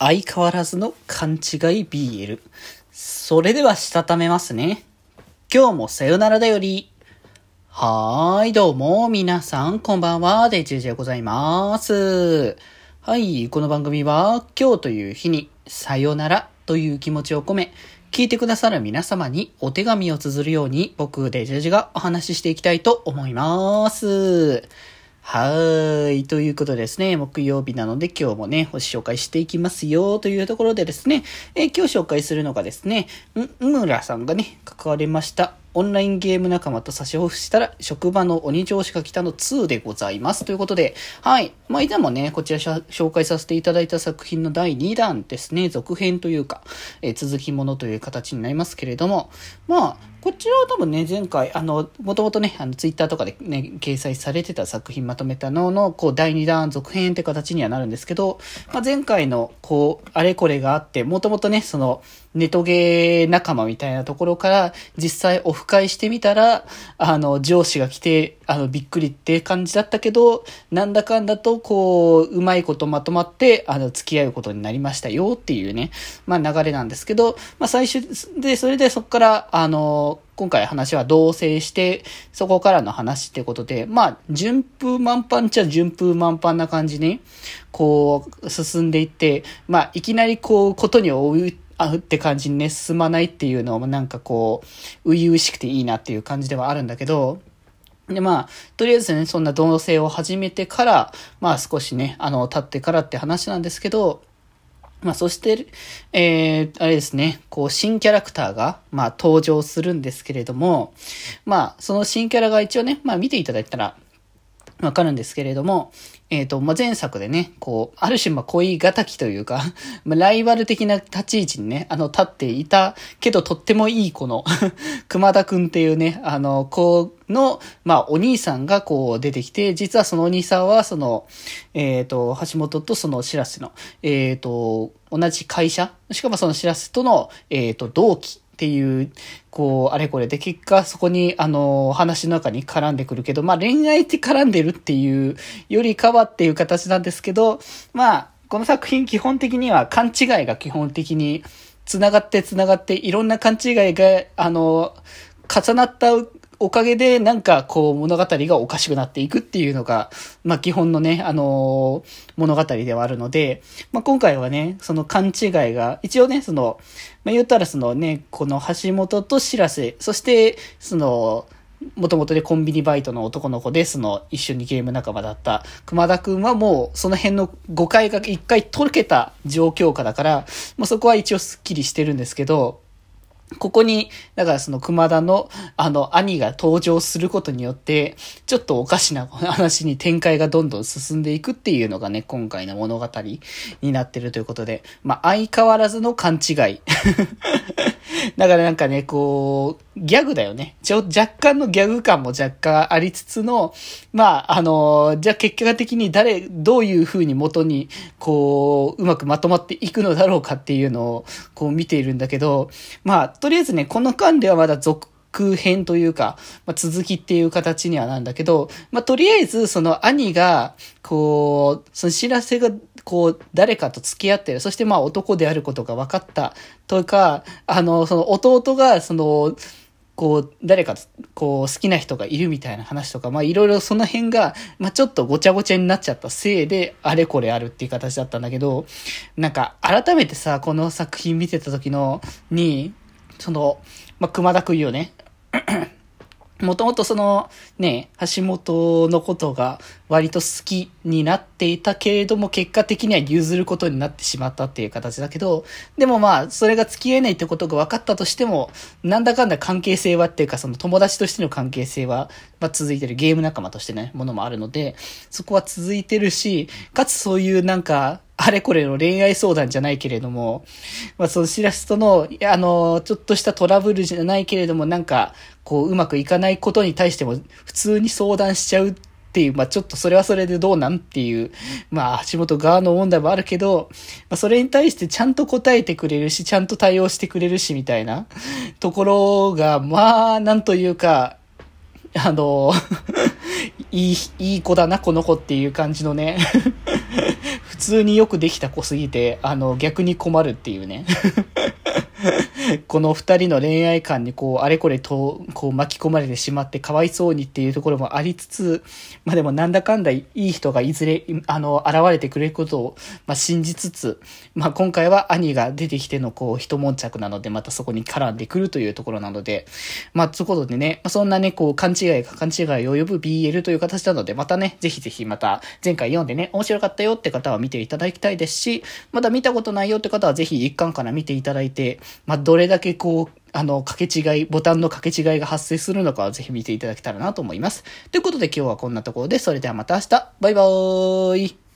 相変わらずの勘違い BL。それではしたためますね。今日もさよならだより。はーい、どうも、皆さん、こんばんは、デジェジでございます。はい、この番組は、今日という日に、さよならという気持ちを込め、聞いてくださる皆様にお手紙を綴るように、僕、デジェジェがお話ししていきたいと思います。はーい。ということでですね、木曜日なので今日もね、星紹介していきますよというところでですね、えー今日紹介するのがですね、ん、うむらさんがね、関わりました。オンラインゲーム仲間と差しオフしたら、職場の鬼上司が来たの2でございます。ということで、はい。まあ、以前もね、こちら紹介させていただいた作品の第2弾ですね、続編というか、えー続きものという形になりますけれども、まあ、こちらは多分ね、前回、あの、もともとね、あの、ツイッターとかでね、掲載されてた作品まとめたのの、こう、第2弾続編って形にはなるんですけど、まあ、前回の、こう、あれこれがあって、もともとね、その、ネトゲー仲間みたいなところから、実際オフ会してみたら、あの、上司が来て、あの、びっくりって感じだったけど、なんだかんだと、こう、うまいことまとまって、あの、付き合うことになりましたよっていうね、まあ、流れなんですけど、まあ、最終で、それでそこから、あの、今回話は同棲して、そこからの話ってことで、まあ、順風満帆っちゃ順風満帆な感じに、こう、進んでいって、まあ、いきなりこう、ことに追う、あって感じにね、進まないっていうのもなんかこう、初々しくていいなっていう感じではあるんだけど、で、まあ、とりあえずね、そんな同棲を始めてから、まあ少しね、あの、経ってからって話なんですけど、まあ、そして、えー、あれですね、こう、新キャラクターが、まあ、登場するんですけれども、まあ、その新キャラが一応ね、まあ、見ていただいたら、わかるんですけれども、えっ、と、まあ、前作でね、こう、ある種、まあ、恋敵というか、ま、ライバル的な立ち位置にね、あの、立っていたけど、とってもいい子の、熊田くんっていうね、あの、子の、まあ、お兄さんがこう出てきて、実はそのお兄さんは、その、えっ、と、橋本とそのしらせの、えっ、と、同じ会社、しかもそのしらせとの、えっ、と、同期っていう、こう、あれこれで、結果そこに、あの、話の中に絡んでくるけど、まあ恋愛って絡んでるっていうよりかはっていう形なんですけど、まあ、この作品基本的には勘違いが基本的に繋がって繋がって、いろんな勘違いが、あの、重なったおかげで、なんかこう物語がおかしくなっていくっていうのが、まあ基本のね、あのー物語ではあるので、まあ今回はね、その勘違いが、一応ね、その、まあ言ったらそのね、この橋本と白瀬、そして、その、もともとでコンビニバイトの男の子で、その一緒にゲーム仲間だった熊田くんはもうその辺の誤解が一回解けた状況下だから、まあそこは一応スッキリしてるんですけど、ここに、だからその熊田の、あの、兄が登場することによって、ちょっとおかしな 話に展開がどんどん進んでいくっていうのがね、今回の物語になってるということで、まあ、相変わらずの勘違い。だからなんかね、こう、ギャグだよね。ちょ、若干のギャグ感も若干ありつつの、まあ、あの、じゃあ結果的に誰、どういう風に元に、こう、うまくまとまっていくのだろうかっていうのを、こう見ているんだけど、まあ、とりあえずね、この間ではまだ続編というか、まあ、続きっていう形にはなんだけど、まあ、とりあえず、その兄が、こう、その知らせが、こう、誰かと付き合ってる。そしてまあ男であることが分かった。とか、あの、その弟が、その、こう、誰か、こう、好きな人がいるみたいな話とか、まあいろいろその辺が、まあちょっとごちゃごちゃになっちゃったせいで、あれこれあるっていう形だったんだけど、なんか改めてさ、この作品見てた時の、に、その、まあ熊田くんよね。もともとそのね、橋本のことが割と好きになっていたけれども、結果的には譲ることになってしまったっていう形だけど、でもまあ、それが付き合えないってことが分かったとしても、なんだかんだ関係性はっていうか、その友達としての関係性は、まあ続いてるゲーム仲間としてね、ものもあるので、そこは続いてるし、かつそういうなんか、あれこれの恋愛相談じゃないけれども、まあそのシラスとの、あの、ちょっとしたトラブルじゃないけれども、なんか、こう、うまくいかないことに対しても、普通に相談しちゃうっていう、まあちょっとそれはそれでどうなんっていう、まあ橋本側の問題もあるけど、まあそれに対してちゃんと答えてくれるし、ちゃんと対応してくれるし、みたいなところが、まあ、なんというか、あの、いい、いい子だな、この子っていう感じのね、通によくできた子すぎて、あの、逆に困るっていうね。この二人の恋愛観にこう、あれこれと、こう巻き込まれてしまってかわいそうにっていうところもありつつ、まあでもなんだかんだいい人がいずれ、あの、現れてくれることを、まあ信じつつ、まあ今回は兄が出てきてのこう、一悶着なので、またそこに絡んでくるというところなので、まあ、ということでね、ま、そんなね、こう、勘違いが勘違いを呼ぶ BL という形なので、またね、ぜひぜひまた、前回読んでね、面白かったよって方は見ていただきたいですし、まだ見たことないよって方はぜひ一巻から見ていただいて、まあ、どれだけこう、あの、掛け違い、ボタンの掛け違いが発生するのかはぜひ見ていただけたらなと思います。ということで今日はこんなところで、それではまた明日、バイバーイ